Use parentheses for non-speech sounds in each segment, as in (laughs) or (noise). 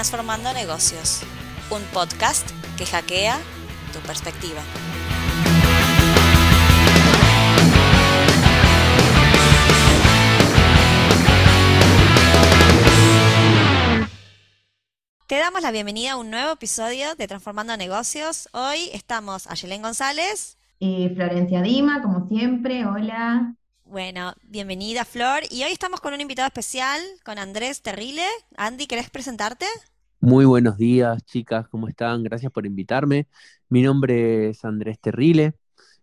Transformando Negocios, un podcast que hackea tu perspectiva. Te damos la bienvenida a un nuevo episodio de Transformando Negocios. Hoy estamos Ayelén González. Y Florencia Dima, como siempre, hola. Bueno, bienvenida Flor. Y hoy estamos con un invitado especial, con Andrés Terrile. Andy, ¿querés presentarte? Muy buenos días, chicas, ¿cómo están? Gracias por invitarme. Mi nombre es Andrés Terrile.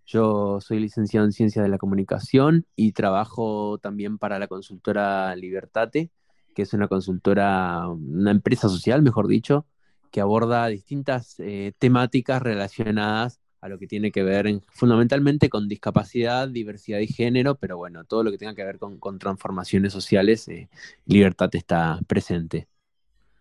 Yo soy licenciado en Ciencias de la Comunicación y trabajo también para la consultora Libertate, que es una consultora, una empresa social, mejor dicho, que aborda distintas eh, temáticas relacionadas a lo que tiene que ver fundamentalmente con discapacidad, diversidad y género, pero bueno, todo lo que tenga que ver con, transformaciones sociales, eh, Libertad está presente.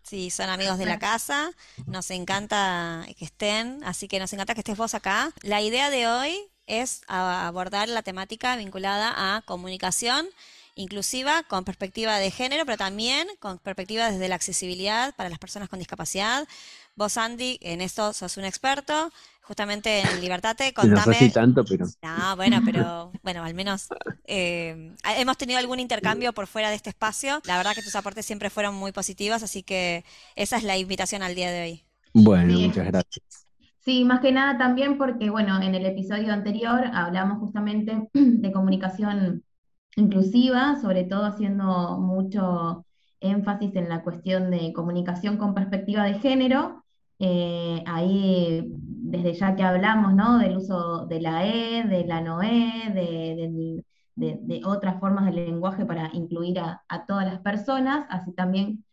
Sí, son amigos de la casa, nos encanta que estén, así que nos encanta que estés vos acá. La idea de hoy es abordar la temática vinculada a comunicación inclusiva con perspectiva de género, pero también con perspectiva desde la accesibilidad para las personas con discapacidad. Vos, Andy, en esto sos un experto, justamente en Libertate, (laughs) contame. No sé tanto, pero. No, bueno, pero bueno, al menos eh, hemos tenido algún intercambio por fuera de este espacio. La verdad que tus aportes siempre fueron muy positivos, así que esa es la invitación al día de hoy. Bueno, muchas gracias. Sí, más que nada también porque, bueno, en el episodio anterior hablamos justamente (clears throat) de comunicación inclusiva, sobre todo haciendo mucho énfasis en la cuestión de comunicación con perspectiva de género. Eh, ahí, desde ya que hablamos ¿no? del uso de la E, de la no E, de, otras formas de lenguaje para incluir a, todas las personas, así también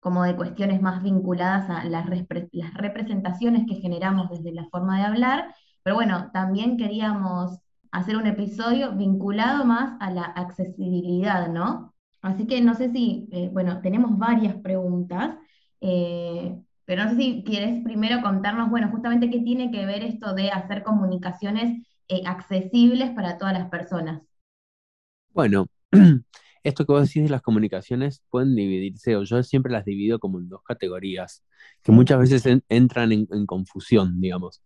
como de cuestiones más vinculadas a las, las representaciones que generamos desde la forma de hablar. Pero bueno, también queríamos hacer un episodio vinculado más a la accesibilidad, ¿no? Así que no sé si, eh, bueno, tenemos varias preguntas, eh, pero no sé si quieres primero contarnos, bueno, justamente qué tiene que ver esto de hacer comunicaciones eh, accesibles para todas las personas. Bueno, (clears throat) esto que vos decís de las comunicaciones pueden dividirse, o yo siempre las divido como en dos categorías, que muchas veces entran en, confusión, digamos.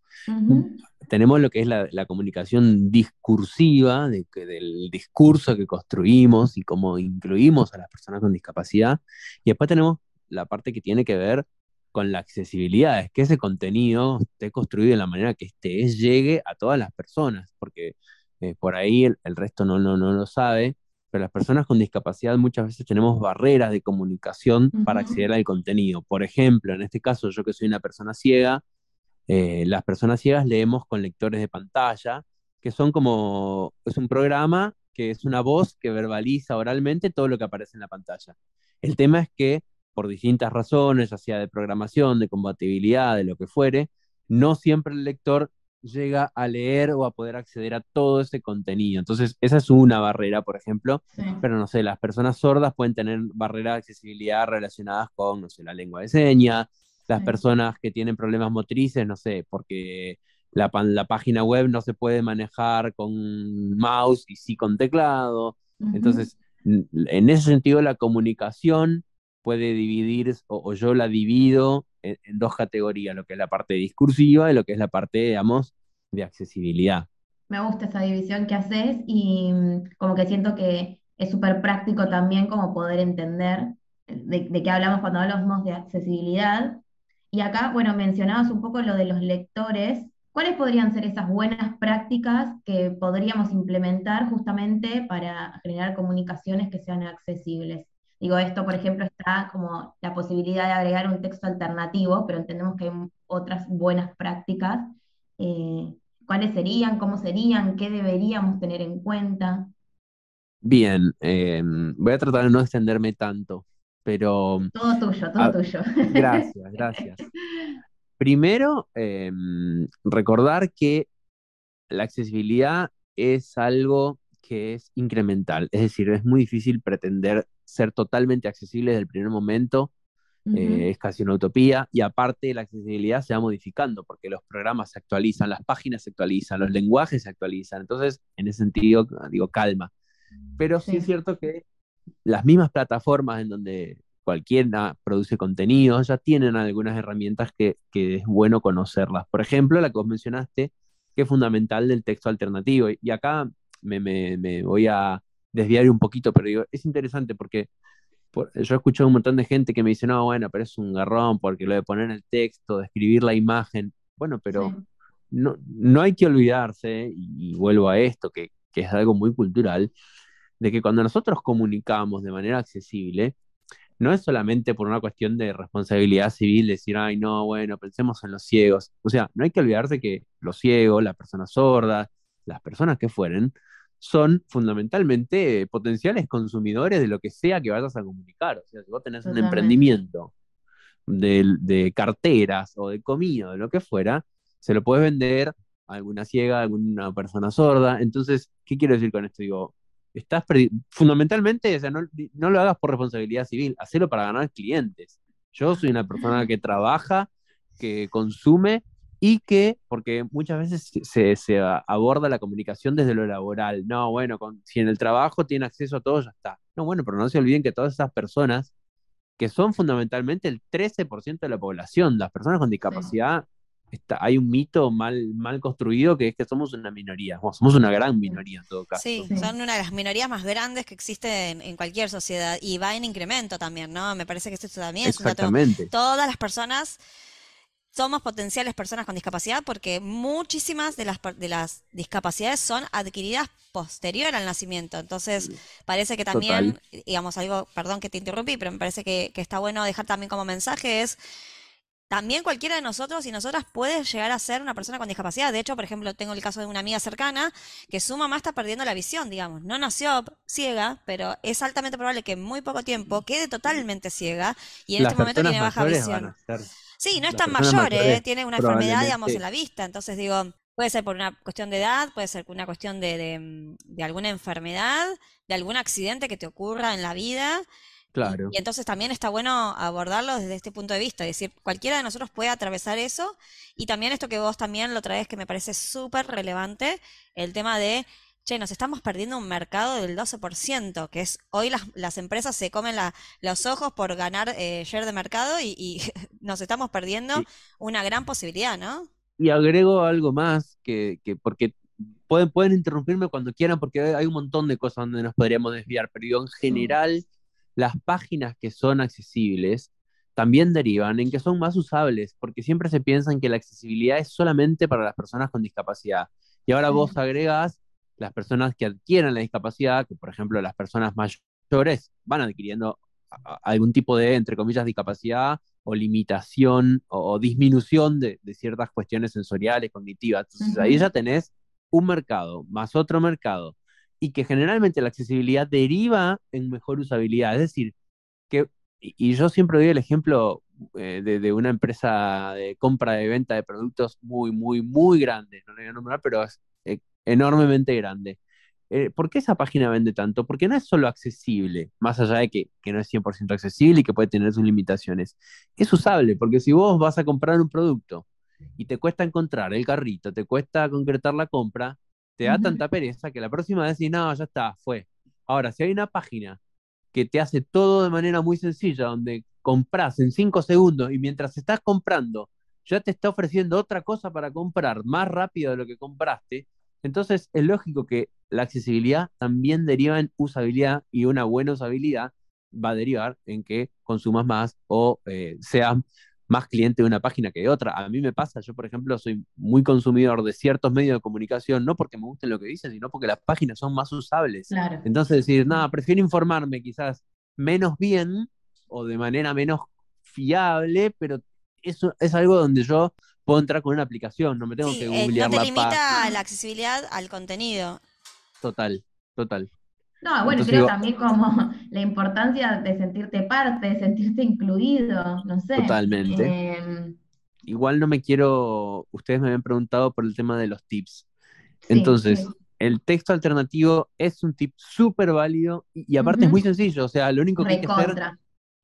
Tenemos lo que es la, comunicación discursiva, de, del discurso que construimos y cómo incluimos a las personas con discapacidad, y después tenemos la parte que tiene que ver con la accesibilidad, es que ese contenido esté construido de la manera que esté, llegue a todas las personas, porque eh, por ahí el, el, resto no, no, no lo sabe, pero las personas con discapacidad muchas veces tenemos barreras de comunicación para acceder al contenido. Por ejemplo, en este caso, yo que soy una persona ciega, eh, las personas ciegas leemos con lectores de pantalla, que son como, es un programa que es una voz que verbaliza oralmente todo lo que aparece en la pantalla. El tema es que por distintas razones, ya sea de programación, de compatibilidad, de lo que fuere, no siempre el lector llega a leer o a poder acceder a todo ese contenido. Entonces, esa es una barrera, por ejemplo, pero no sé, las personas sordas pueden tener barreras de accesibilidad relacionadas con, no sé, la lengua de señas, las personas que tienen problemas motrices, no sé, porque la, la, página web no se puede manejar con mouse y sí con teclado. Entonces, en ese sentido, la comunicación puede dividir, o yo la divido en, dos categorías, lo que es la parte discursiva y lo que es la parte, digamos, de accesibilidad. Me gusta esa división que haces y mm, como que siento que es súper práctico también como poder entender de, de qué hablamos cuando hablamos de accesibilidad. Y acá, bueno, mencionabas un poco lo de los lectores. ¿Cuáles podrían ser esas buenas prácticas que podríamos implementar justamente para generar comunicaciones que sean accesibles? Digo, esto, por ejemplo, está como la posibilidad de agregar un texto alternativo, pero entendemos que hay otras buenas prácticas. Eh, ¿Cuáles serían? ¿Cómo serían? ¿Qué deberíamos tener en cuenta? Bien, eh, voy a tratar de no extenderme tanto, pero... Todo tuyo, todo tuyo. (laughs) Gracias, gracias. (laughs) Primero, eh, recordar que la accesibilidad es algo que es incremental, es decir, es muy difícil pretender ser totalmente accesible desde el primer momento, eh, es casi una utopía, y aparte la accesibilidad se va modificando porque los programas se actualizan, las páginas se actualizan, los lenguajes se actualizan, entonces en ese sentido digo calma. Pero sí, es cierto que las mismas plataformas en donde cualquiera produce contenido, ya tienen algunas herramientas que, es bueno conocerlas. Por ejemplo, la que vos mencionaste, que es fundamental del texto alternativo. Y acá me, voy a desviar un poquito, pero digo, es interesante porque yo he escuchado un montón de gente que me dice, no, bueno, pero es un garrón porque lo de poner el texto, de escribir la imagen, bueno, pero no, no hay que olvidarse, y, vuelvo a esto, que, que es algo muy cultural, de que cuando nosotros comunicamos de manera accesible, no es solamente por una cuestión de responsabilidad civil, decir, ay, no, bueno, pensemos en los ciegos. O sea, no hay que olvidarse que los ciegos, las personas sordas, las personas que fueren, son fundamentalmente potenciales consumidores de lo que sea que vayas a comunicar. O sea, si vos tenés un emprendimiento de, de, carteras o de comida o de lo que fuera, se lo puedes vender a alguna ciega, a alguna persona sorda. Entonces, ¿qué quiero decir con esto? Digo, estás fundamentalmente, o sea, no, no, lo hagas por responsabilidad civil, hacelo para ganar clientes. Yo soy una persona que trabaja, que consume y que, porque muchas veces se, se aborda la comunicación desde lo laboral. No, bueno, con, si en el trabajo tiene acceso a todo, ya está. No, bueno, pero no se olviden que todas esas personas, que son fundamentalmente el 13% de la población, las personas con discapacidad, hay un mito mal, mal construido que es que somos una minoría, somos una gran minoría en todo caso. Sí, son una de las minorías más grandes que existen en, cualquier sociedad y va en incremento también, ¿no? Me parece que esto también es un dato. Todas las personas somos potenciales personas con discapacidad porque muchísimas de las, de las discapacidades son adquiridas posterior al nacimiento. Entonces, parece que también, digamos, algo, perdón que te interrumpí, pero me parece que, que está bueno dejar también como mensaje es también cualquiera de nosotros y nosotras puede llegar a ser una persona con discapacidad. De hecho, por ejemplo, tengo el caso de una amiga cercana que su mamá está perdiendo la visión, digamos. No nació ciega, pero es altamente probable que en muy poco tiempo quede totalmente ciega y en este momento tiene baja visión. Sí, no es tan mayor, ¿eh? tiene una enfermedad, digamos, en la vista. Entonces, digo, puede ser por una cuestión de edad, puede ser por una cuestión de, de, de alguna enfermedad, de algún accidente que te ocurra en la vida. Claro. Y, entonces también está bueno abordarlo desde este punto de vista, es decir, cualquiera de nosotros puede atravesar eso y también esto que vos también lo traes que me parece súper relevante, el tema de, che, nos estamos perdiendo un mercado del 12%, que es hoy las, las empresas se comen los ojos por ganar eh, share de mercado y, (laughs) nos estamos perdiendo una gran posibilidad, ¿no? Y agrego algo más, que, que porque pueden, pueden interrumpirme cuando quieran, porque hay un montón de cosas donde nos podríamos desviar, pero yo en general las páginas que son accesibles también derivan en que son más usables, porque siempre se piensa que la accesibilidad es solamente para las personas con discapacidad. Y ahora vos agregas las personas que adquieren la discapacidad, que por ejemplo las personas mayores van adquiriendo algún tipo de, entre comillas, discapacidad o limitación o, disminución de, ciertas cuestiones sensoriales, cognitivas. Entonces ahí ya tenés un mercado, más otro mercado, y que generalmente la accesibilidad deriva en mejor usabilidad. Es decir, que, y yo siempre doy el ejemplo eh, de, una empresa de compra de venta de productos muy, muy, muy grande, no le voy a nombrar, pero es enormemente grande. Eh, ¿Por qué esa página vende tanto? Porque no es solo accesible, más allá de que, que no es 100% accesible y que puede tener sus limitaciones. Es usable, porque si vos vas a comprar un producto y te cuesta encontrar el carrito, te cuesta concretar la compra, te da tanta pereza que la próxima vez decís, no, ya está, fue. Ahora, si hay una página que te hace todo de manera muy sencilla, donde compras en cinco segundos y mientras estás comprando, ya te está ofreciendo otra cosa para comprar más rápido de lo que compraste, entonces es lógico que la accesibilidad también deriva en usabilidad y una buena usabilidad va a derivar en que consumas más o eh, seas más cliente de una página que de otra. A mí me pasa, yo por ejemplo soy muy consumidor de ciertos medios de comunicación, no porque me gusten lo que dicen, sino porque las páginas son más usables. Entonces decir, nada, prefiero informarme quizás menos bien o de manera menos fiable, pero eso es algo donde yo puedo entrar con una aplicación, no me tengo que eh, googlear no te limita la accesibilidad al contenido. Total, total. No, bueno, creo también como (laughs) la importancia de sentirte parte, de sentirte incluido, no sé. Totalmente. Em, Igual no me quiero, ustedes me habían preguntado por el tema de los tips. Entonces, el texto alternativo es un tip súper válido y, aparte es muy sencillo, o sea, lo único que hay que hacer...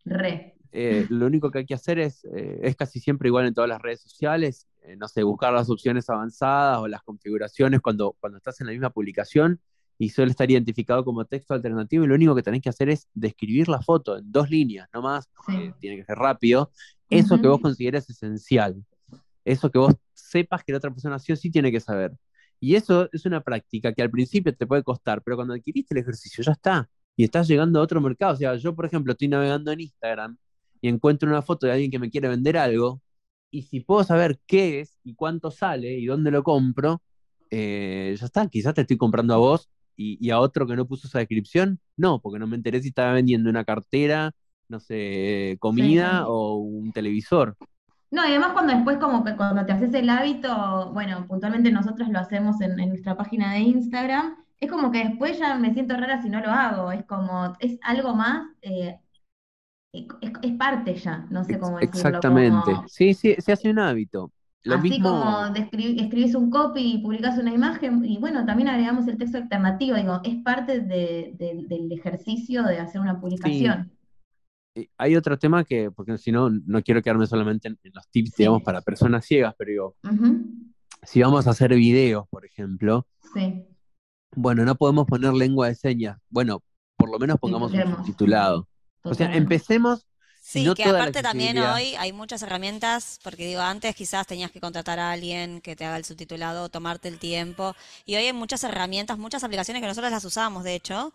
Re. Eh, (laughs) lo único que hay que hacer es, eh, es casi siempre igual en todas las redes sociales, eh, no sé, buscar las opciones avanzadas o las configuraciones cuando, cuando estás en la misma publicación y suele estar identificado como texto alternativo y lo único que tenés que hacer es describir la foto en dos líneas, no más, porque tiene que ser rápido, eso que vos consideres esencial, eso que vos sepas que la otra persona sí o sí tiene que saber. Y eso es una práctica que al principio te puede costar, pero cuando adquiriste el ejercicio ya está, y estás llegando a otro mercado. O sea, yo, por ejemplo, estoy navegando en Instagram y encuentro una foto de alguien que me quiere vender algo, y si puedo saber qué es y cuánto sale y dónde lo compro, eh, ya está, quizás te estoy comprando a vos y, a otro que no puso esa descripción, no, porque no me enteré si estaba vendiendo una cartera, no sé, comida o un televisor. No, y además cuando después como que cuando te haces el hábito, bueno, puntualmente nosotros lo hacemos en, nuestra página de Instagram, es como que después ya me siento rara si no lo hago, es como, es algo más, eh, es, parte ya, no sé cómo decirlo. Exactamente, sí, sí, se hace un hábito. Así como escribís un copy y publicás una imagen, y bueno, también agregamos el texto alternativo, digo, es parte del ejercicio de hacer una publicación. Hay otro tema que, porque si no, no quiero quedarme solamente en, los tips, digamos, para personas ciegas, pero digo, si vamos a hacer videos, por ejemplo, bueno, no podemos poner lengua de señas, bueno, por lo menos pongamos un subtitulado. O sea, empecemos Sí, que aparte también hoy hay muchas herramientas, porque digo, antes quizás tenías que contratar a alguien que te haga el subtitulado, tomarte el tiempo, y hoy hay muchas herramientas, muchas aplicaciones que nosotros las usamos, de hecho,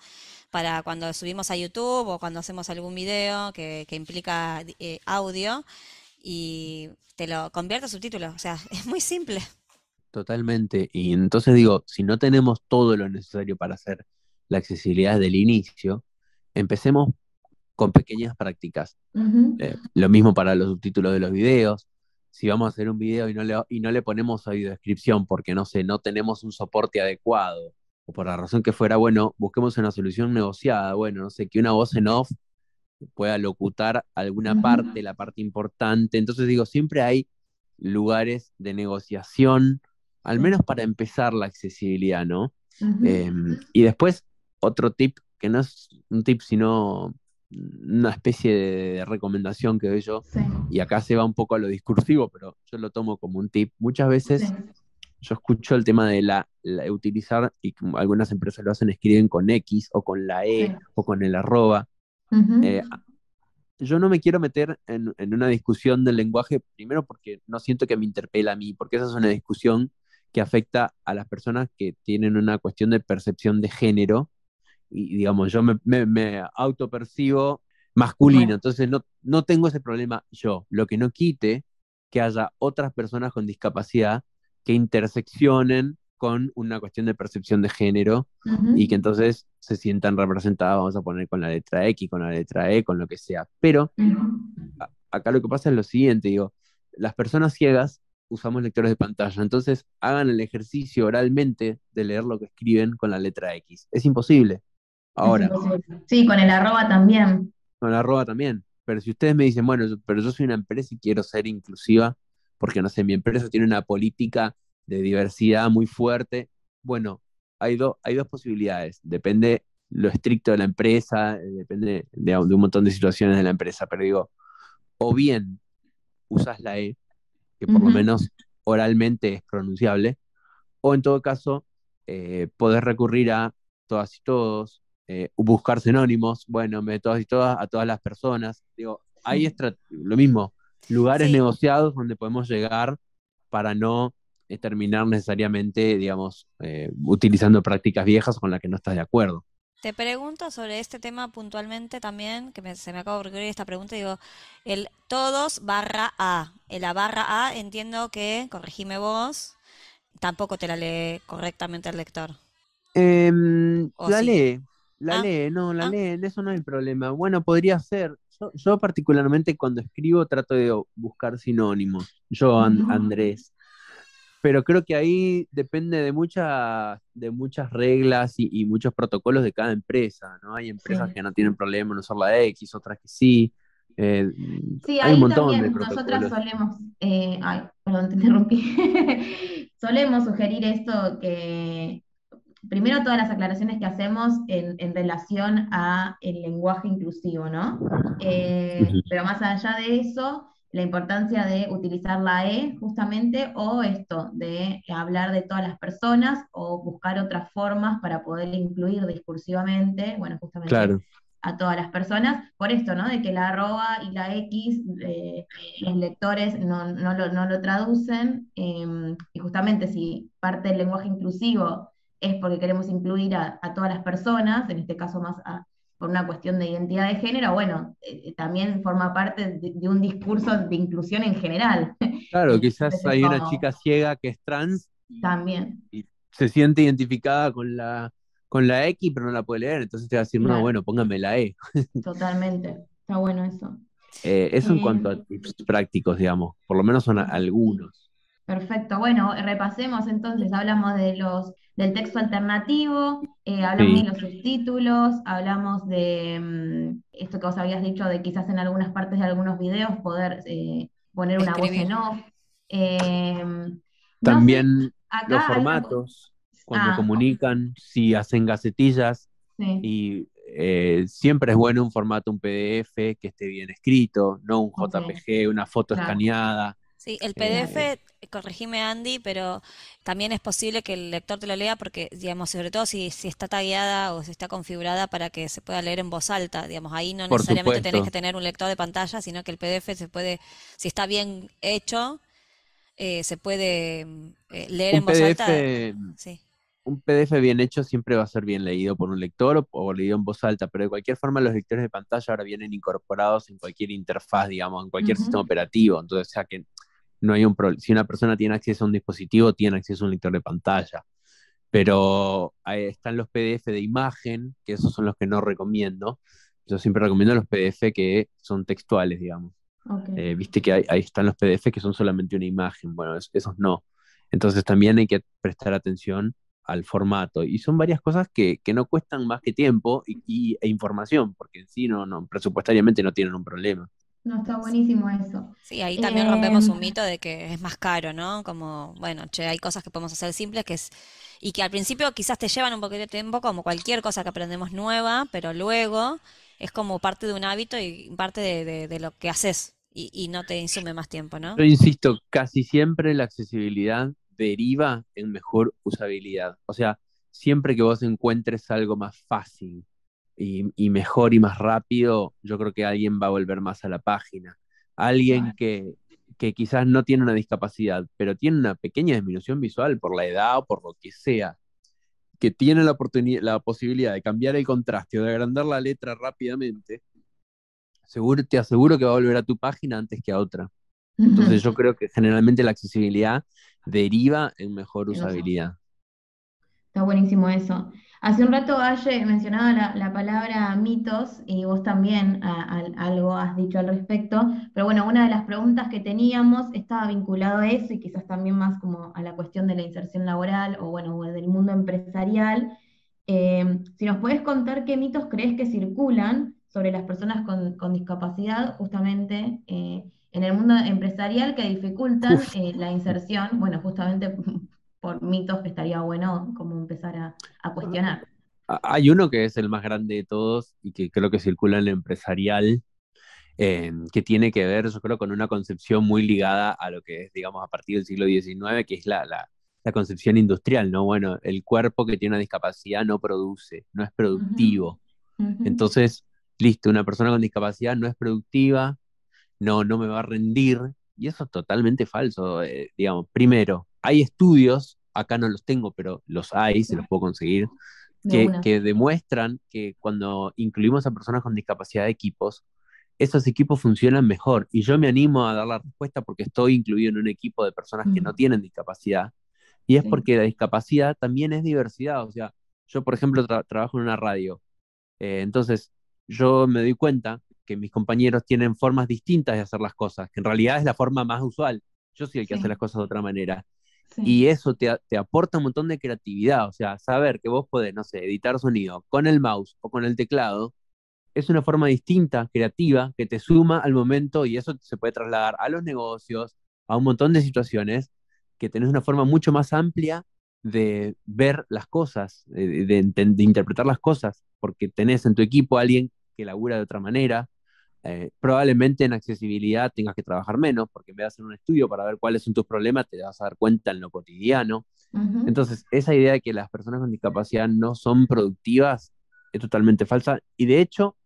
para cuando subimos a YouTube o cuando hacemos algún video que, implica eh, audio, y te lo convierte en subtítulo, o sea, (laughs) es muy simple. Totalmente, y entonces digo, si no tenemos todo lo necesario para hacer la accesibilidad del inicio, empecemos con pequeñas prácticas. Eh, lo mismo para los subtítulos de los videos. Si vamos a hacer un video y no le, y no le ponemos descripción porque no sé, no tenemos un soporte adecuado, o por la razón que fuera, bueno, busquemos una solución negociada. Bueno, no sé, que una voz en off pueda locutar alguna parte, la parte importante. Entonces digo, siempre hay lugares de negociación, al menos para empezar la accesibilidad, ¿no? Em, y después, otro tip, que no es un tip, sino una especie de recomendación que doy yo, y acá se va un poco a lo discursivo, pero yo lo tomo como un tip. Muchas veces yo escucho el tema de la, utilizar, y algunas empresas lo hacen, escriben con X o con la E o con el arroba. Eh, yo no me quiero meter en, en, una discusión del lenguaje, primero porque no siento que me interpela a mí, porque esa es una discusión que afecta a las personas que tienen una cuestión de percepción de género y digamos, yo me, me, autopercibo masculino, entonces no, no tengo ese problema yo, lo que no quite que haya otras personas con discapacidad que interseccionen con una cuestión de percepción de género y que entonces se sientan representadas, vamos a poner con la letra X, con la letra E, con lo que sea. Pero acá lo que pasa es lo siguiente, digo, las personas ciegas usamos lectores de pantalla, entonces hagan el ejercicio oralmente de leer lo que escriben con la letra X. Es imposible. Ahora. Sí, con el arroba también. Con el arroba también. Pero si ustedes me dicen, bueno, pero yo soy una empresa y quiero ser inclusiva, porque no sé, mi empresa tiene una política de diversidad muy fuerte, bueno, hay, hay dos posibilidades. Depende lo estricto de la empresa, eh, depende de, un montón de situaciones de la empresa, pero digo, o bien usas la E, que por lo menos oralmente es pronunciable, o en todo caso, eh, podés recurrir a todas y todos, eh, buscar sinónimos, bueno, de todas y todas a todas las personas. Digo, es lo mismo, lugares negociados donde podemos llegar para no eh, terminar necesariamente, digamos, eh, utilizando prácticas viejas con las que no estás de acuerdo. Te pregunto sobre este tema puntualmente también, que se me acaba de ocurrir esta pregunta, digo, el todos barra A. En la barra A entiendo que, corregime vos, tampoco te la lee correctamente el lector. Em, la lee, la ah, lee, no, la ah. lee, eso no es el problema. Bueno, podría ser. Yo, particularmente cuando escribo trato de buscar sinónimos. Yo, Andrés. Pero creo que ahí depende de, muchas de muchas reglas y, muchos protocolos de cada empresa, ¿no? Hay empresas que no tienen problema en usar la X, otras que sí. Eh, sí, hay ahí un montón también nosotras solemos, eh, ay, perdón, te interrumpí. (laughs) solemos sugerir esto que primero todas las aclaraciones que hacemos en, relación a el lenguaje inclusivo, ¿no? Eh, pero más allá de eso, la importancia de utilizar la E justamente o esto, de hablar de todas las personas o buscar otras formas para poder incluir discursivamente, bueno, justamente a todas las personas, por esto, ¿no? De que la arroba y la X, eh, los lectores no, lo, traducen, em, y justamente si parte del lenguaje inclusivo es porque queremos incluir a, a todas las personas, en este caso más a, por una cuestión de identidad de género, bueno, eh, también forma parte de, un discurso de inclusión en general. Claro, (laughs) quizás hay una chica ciega que es trans. También. Y se siente identificada con la, con la X, pero no la puede leer, entonces te va a decir, no, bueno, póngame la E. (laughs) Totalmente, está bueno eso. Eh, eso en cuanto a tips prácticos, digamos, por lo menos son algunos. Perfecto, bueno, repasemos entonces, hablamos de los del texto alternativo, eh, hablamos de los subtítulos, hablamos de mm, esto que vos habías dicho, de quizás en algunas partes de algunos videos poder eh, poner una voz en off. Em, También los formatos, cuando ah, comunican, si hacen gacetillas, y eh, siempre es bueno un formato, un PDF que esté bien escrito, no un JPG, una foto escaneada. Sí, el PDF, corregime Andy, pero también es posible que el lector te lo lea porque, digamos, sobre todo si, si está tagueada o si está configurada para que se pueda leer en voz alta, digamos, ahí no necesariamente tenés que tener un lector de pantalla, sino que el PDF se puede, si está bien hecho, eh, se puede eh, leer en voz alta. Sí. Un PDF bien hecho siempre va a ser bien leído por un lector o, leído en voz alta, pero de cualquier forma los lectores de pantalla ahora vienen incorporados en cualquier interfaz, digamos, en cualquier sistema operativo, entonces, o sea que no hay un Si una persona tiene acceso a un dispositivo, tiene acceso a un lector de pantalla. Pero ahí están los PDF de imagen, que esos son los que no recomiendo. Yo siempre recomiendo los PDF que son textuales, digamos. Eh, viste que ahí están los PDF que son solamente una imagen. Bueno, esos no. Entonces también hay que prestar atención al formato. Y son varias cosas que, no cuestan más que tiempo y, e información, porque en sí no, no, presupuestariamente no tienen un problema. No, está buenísimo eso. Sí, ahí también rompemos un em, mito de que es más caro, ¿no? Como, bueno, che, hay cosas que podemos hacer simples que es, y que al principio quizás te llevan un poquito de tiempo, como cualquier cosa que aprendemos nueva, pero luego es como parte de un hábito y parte de, lo que haces y, y, no te insume más tiempo, ¿no? Yo insisto, casi siempre la accesibilidad deriva en mejor usabilidad. O sea, siempre que vos encuentres algo más fácil, y, mejor y más rápido, yo creo que alguien va a volver más a la página. Alguien que, que quizás no tiene una discapacidad, pero tiene una pequeña disminución visual por la edad o por lo que sea, que tiene la, oportunidad, la posibilidad de cambiar el contraste o de agrandar la letra rápidamente, seguro, te aseguro que va a volver a tu página antes que a otra. Entonces yo creo que generalmente la accesibilidad deriva en mejor usabilidad. Está buenísimo eso. Hace un rato Aye mencionaba la, palabra mitos y vos también algo has dicho al respecto, pero bueno, una de las preguntas que teníamos estaba vinculado a eso y quizás también más como a la cuestión de la inserción laboral o bueno, del mundo empresarial. Eh, si nos puedes contar qué mitos crees que circulan sobre las personas con, discapacidad justamente eh, en el mundo empresarial que dificultan eh, la inserción, bueno, justamente (laughs) por mitos que estaría bueno como empezar a, cuestionar. Hay uno que es el más grande de todos y que creo que circula en el empresarial, em, que tiene que ver, yo creo, con una concepción muy ligada a lo que es, digamos, a partir del siglo XIX, que es la, la, concepción industrial, ¿no? Bueno, el cuerpo que tiene una discapacidad no produce, no es productivo. Entonces, listo, una persona con discapacidad no es productiva, no, no me va a rendir, y eso es totalmente falso, eh, digamos. Primero, hay estudios, acá no los tengo, pero los hay, se los puedo conseguir, que, demuestran que cuando incluimos a personas con discapacidad de equipos, esos equipos funcionan mejor. Y yo me animo a dar la respuesta porque estoy incluido en un equipo de personas que no tienen discapacidad. Y es porque la discapacidad también es diversidad. O sea, yo, por ejemplo, trabajo en una radio. Eh, entonces, yo me doy cuenta que mis compañeros tienen formas distintas de hacer las cosas, que en realidad es la forma más usual. Yo soy el que hace las cosas de otra manera. Y eso te, aporta un montón de creatividad, o sea, saber que vos podés, no sé, editar sonido con el mouse o con el teclado, es una forma distinta, creativa, que te suma al momento y eso se puede trasladar a los negocios, a un montón de situaciones, que tenés una forma mucho más amplia de ver las cosas, de, interpretar las cosas, porque tenés en tu equipo a alguien que labura de otra manera, eh, probablemente en accesibilidad tengas que trabajar menos, porque en vez de hacer un estudio para ver cuáles son tus problemas, te vas a dar cuenta en lo cotidiano. Entonces, esa idea de que las personas con discapacidad no son productivas es totalmente falsa. Y de hecho,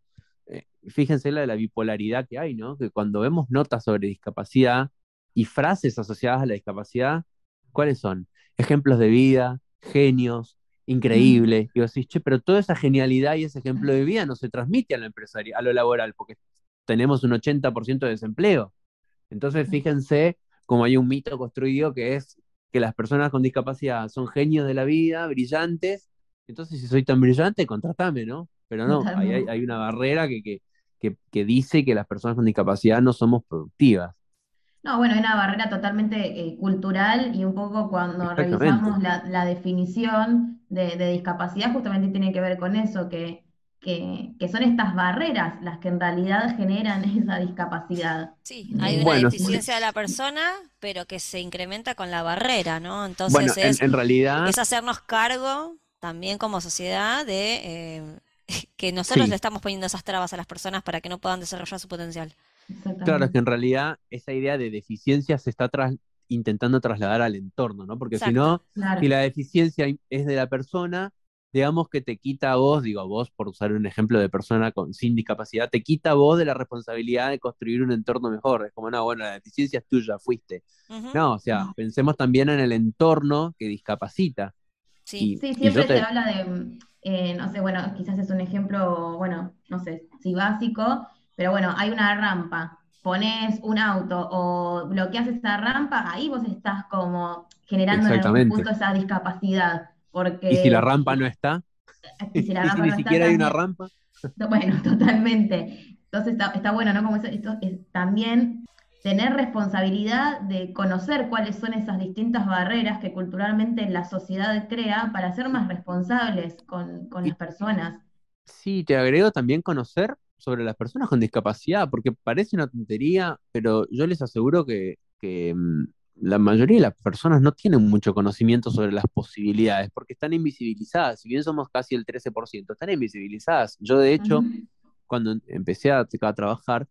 eh, fíjense la de la bipolaridad que hay, ¿no? Que cuando vemos notas sobre discapacidad y frases asociadas a la discapacidad, ¿cuáles son? Ejemplos de vida, genios, increíble. Y vos decís, che, pero toda esa genialidad y ese ejemplo de vida no se transmite a lo empresario, a lo laboral, porque tenemos un 80% de desempleo. Entonces, fíjense cómo hay un mito construido que es que las personas con discapacidad son genios de la vida, brillantes. Entonces, si soy tan brillante, contratame, ¿no? Pero no, hay, hay, una barrera que, que, que, dice que las personas con discapacidad no somos productivas. No, bueno, hay una barrera totalmente eh, cultural y un poco cuando revisamos la, la definición de, de, discapacidad justamente tiene que ver con eso, que que, son estas barreras las que en realidad generan (laughs) esa discapacidad. Sí, hay una deficiencia de la persona, pero que se incrementa con la barrera, ¿no? Entonces es, en, realidad... es hacernos cargo también como sociedad de eh, (laughs) que nosotros le estamos poniendo esas trabas a las personas para que no puedan desarrollar su potencial. Claro, es que en realidad esa idea de deficiencia se está intentando trasladar al entorno, ¿no? Porque si no, si la deficiencia es de la persona, digamos que te quita a vos, digo a vos por usar un ejemplo de persona con, sin discapacidad, te quita a vos de la responsabilidad de construir un entorno mejor. Es como, no, bueno, la deficiencia es tuya, fuiste. No, o sea, pensemos también en el entorno que discapacita. Sí, sí siempre se habla de, eh, no sé, bueno, quizás es un ejemplo, bueno, no sé si básico, pero bueno, hay una rampa, pones un auto o bloqueas esa rampa, ahí vos estás como generando en algún punto esa discapacidad. ¿Y si la rampa no está? ¿Y (laughs) si, la rampa ni siquiera hay una rampa? (laughs) Bueno, totalmente. Entonces está, bueno, ¿no? Como esto es también tener responsabilidad de conocer cuáles son esas distintas barreras que culturalmente la sociedad crea para ser más responsables con, las personas. Sí, te agrego también conocer sobre las personas con discapacidad, porque parece una tontería, pero yo les aseguro que, que mm, la mayoría de las personas no tienen mucho conocimiento sobre las posibilidades porque están invisibilizadas. Si bien somos casi el 13%, están invisibilizadas. Yo, de hecho, cuando empecé a, trabajar,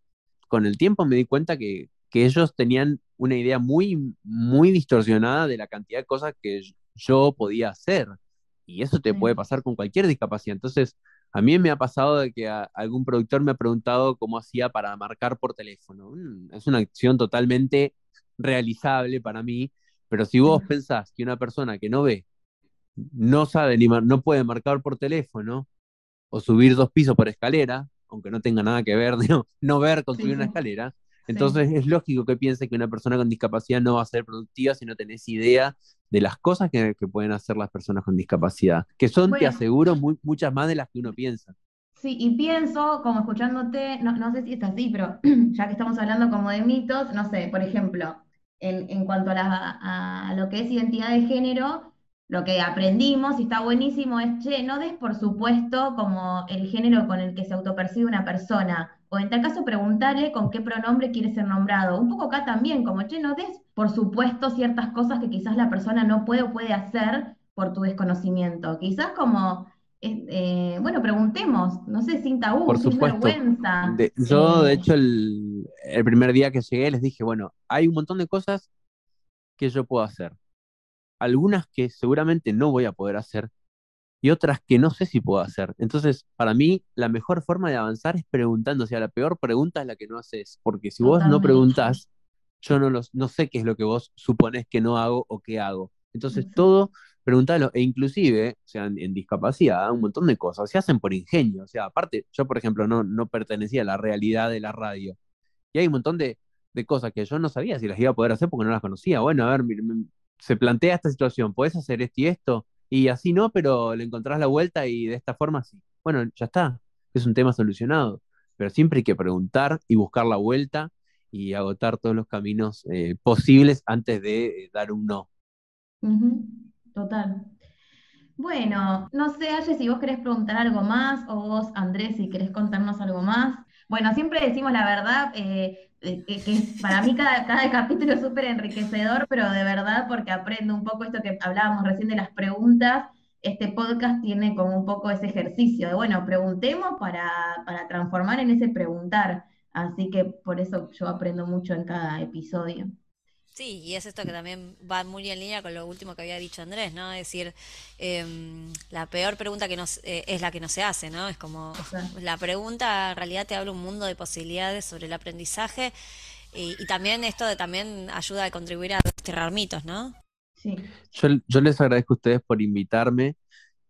con el tiempo me di cuenta que, ellos tenían una idea muy, muy distorsionada de la cantidad de cosas que yo podía hacer. Y eso te puede pasar con cualquier discapacidad. Entonces, a mí me ha pasado de que algún productor me ha preguntado cómo hacía para marcar por teléfono. Mm, es una acción totalmente realizable para mí, pero si vos pensás que una persona que no ve, no sabe ni no puede marcar por teléfono o subir dos pisos por escalera, aunque no tenga nada que ver, (laughs) no, no ver construir una escalera, entonces es lógico que piense que una persona con discapacidad no va a ser productiva si no tenés idea de las cosas que, pueden hacer las personas con discapacidad, que son, te aseguro, muchas más de las que uno piensa. Sí, y pienso, como escuchándote, no, no sé si es así, pero (clears throat) ya que estamos hablando como de mitos, no sé, por ejemplo, en, cuanto a, lo que es identidad de género, lo que aprendimos y está buenísimo es, che, no des por supuesto como el género con el que se autopercibe una persona, o en tal caso preguntarle con qué pronombre quiere ser nombrado. Un poco acá también, como, che, no des por supuesto ciertas cosas que quizás la persona no puede o puede hacer por tu desconocimiento. Quizás como... Eh, bueno, preguntemos, no sé, sin tabú, sin vergüenza. yo, de hecho, el, el primer día que llegué les dije, bueno, hay un montón de cosas que yo puedo hacer. Algunas que seguramente no voy a poder hacer y otras que no sé si puedo hacer. Entonces, para mí, la mejor forma de avanzar es preguntando. O sea, la peor pregunta es la que no haces. Porque si vos no preguntás, yo no, los, no sé qué es lo que vos suponés que no hago o qué hago. Entonces, todo, preguntalo. E inclusive, o sea, en, discapacidad, un montón de cosas se hacen por ingenio. O sea, aparte, yo, por ejemplo, no, no pertenecía a la realidad de la radio. Y hay un montón de, cosas que yo no sabía si las iba a poder hacer porque no las conocía. Bueno, a ver, se plantea esta situación, ¿puedes hacer esto y esto? Y así no, pero le encontrás la vuelta y de esta forma sí. Bueno, ya está, es un tema solucionado. Pero siempre hay que preguntar y buscar la vuelta y agotar todos los caminos eh, posibles antes de eh, dar un no. Total. Bueno, no sé, Aye, si vos querés preguntar algo más o vos, Andrés, si querés contarnos algo más. Bueno, siempre decimos la verdad, eh, eh, que, para mí cada, cada capítulo es súper enriquecedor, pero de verdad porque aprendo un poco esto que hablábamos recién de las preguntas, este podcast tiene como un poco ese ejercicio de, bueno, preguntemos para, transformar en ese preguntar. Así que por eso yo aprendo mucho en cada episodio. Sí, y es esto que también va muy en línea con lo último que había dicho Andrés, ¿no? Es decir, em, la peor pregunta que nos, eh, es la que no se hace, ¿no? Es como, la pregunta en realidad te habla un mundo de posibilidades sobre el aprendizaje y, también esto de también ayuda a contribuir a desterrar mitos, ¿no? Sí. Yo, yo les agradezco a ustedes por invitarme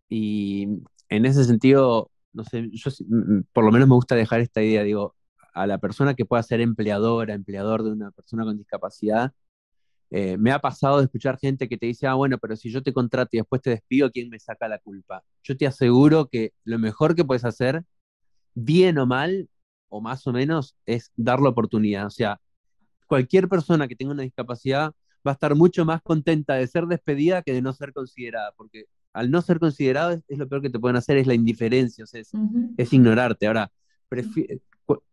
y en ese sentido, no sé, yo por lo menos me gusta dejar esta idea, digo, a la persona que pueda ser empleadora, empleador de una persona con discapacidad, eh, me ha pasado de escuchar gente que te dice, ah, bueno, pero si yo te contrato y después te despido, ¿quién me saca la culpa? Yo te aseguro que lo mejor que puedes hacer, bien o mal, o más o menos, es dar la oportunidad. O sea, cualquier persona que tenga una discapacidad va a estar mucho más contenta de ser despedida que de no ser considerada, porque al no ser considerado es, lo peor que te pueden hacer, es la indiferencia, o sea, es, ignorarte. Ahora,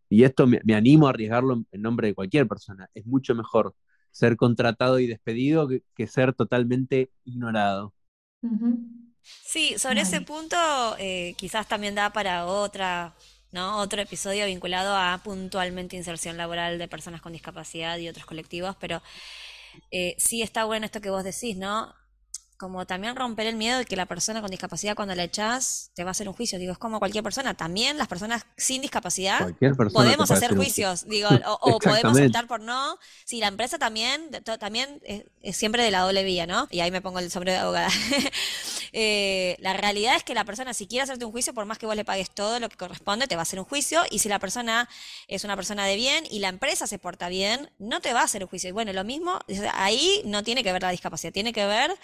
y esto me, me, animo a arriesgarlo en nombre de cualquier persona, es mucho mejor ser contratado y despedido que, ser totalmente ignorado. Sí, sobre ese punto eh, quizás también da para otra, ¿no? Otro episodio vinculado a puntualmente inserción laboral de personas con discapacidad y otros colectivos, pero eh, sí está bueno esto que vos decís, ¿no? Como también romper el miedo de que la persona con discapacidad cuando la echas te va a hacer un juicio. Digo, es como cualquier persona. También las personas sin discapacidad podemos hacer juicios, digo, o, (laughs) podemos optar por no. Sí, la empresa también, también es, siempre de la doble vía, ¿no? Y ahí me pongo el sombrero de abogada. (laughs) Eh, la realidad es que la persona, si quiere hacerte un juicio, por más que vos le pagues todo lo que corresponde, te va a hacer un juicio. Y si la persona es una persona de bien y la empresa se porta bien, no te va a hacer un juicio. Y bueno, lo mismo, ahí no tiene que ver la discapacidad, tiene que ver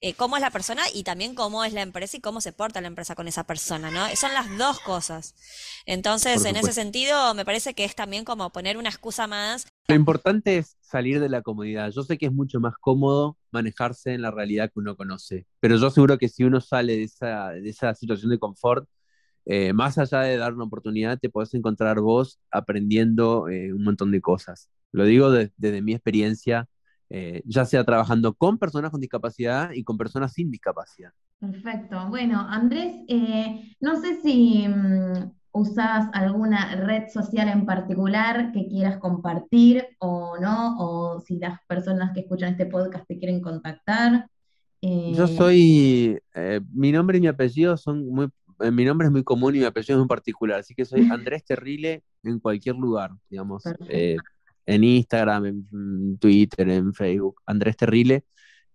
eh, cómo es la persona y también cómo es la empresa y cómo se porta la empresa con esa persona, ¿no? Son las dos cosas. Entonces, en ese sentido, me parece que es también como poner una excusa más. Lo importante es salir de la comodidad. Yo sé que es mucho más cómodo manejarse en la realidad que uno conoce, pero yo seguro que si uno sale de esa, de esa situación de confort, eh, más allá de dar una oportunidad, te podés encontrar vos aprendiendo eh, un montón de cosas. Lo digo desde mi experiencia eh, ya sea trabajando con personas con discapacidad y con personas sin discapacidad. Perfecto. Bueno, Andrés, eh, no sé si mm, usas alguna red social en particular que quieras compartir o no, o si las personas que escuchan este podcast te quieren contactar. Yo eh, soy, mi nombre y mi apellido son muy, mi nombre es muy común y mi apellido es muy particular, así que soy (laughs) Andrés Terrile en cualquier lugar, digamos en Instagram, en Twitter, en Facebook, Andrés Terrile.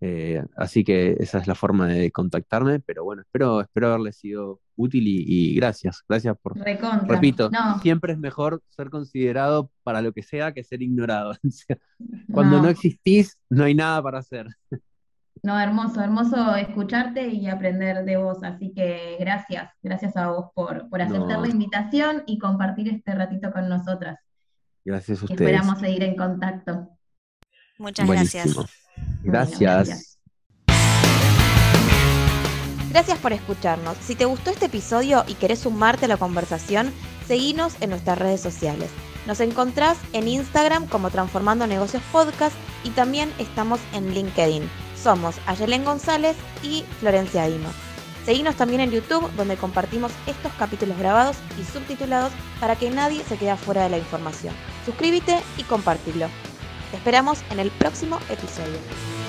Eh, así que esa es la forma de contactarme, pero bueno, espero, espero haberle sido útil y, gracias, gracias por... Repito, siempre es mejor ser considerado para lo que sea que ser ignorado. (laughs) Cuando no. existís, no hay nada para hacer. No, hermoso, hermoso escucharte y aprender de vos, así que gracias, gracias a vos por, por aceptar la invitación y compartir este ratito con nosotras. Gracias a ustedes. Esperamos seguir en contacto. Muchas gracias. gracias. Gracias por escucharnos. Si te gustó este episodio y querés sumarte a la conversación, seguinos en nuestras redes sociales. Nos encontrás en Instagram como Transformando Negocios Podcast y también estamos en LinkedIn. Somos Ayelen González y Florencia Dino. Seguinos también en YouTube, donde compartimos estos capítulos grabados y subtitulados para que nadie se quede fuera de la información. Suscríbete y compartilo. Te esperamos en el próximo episodio.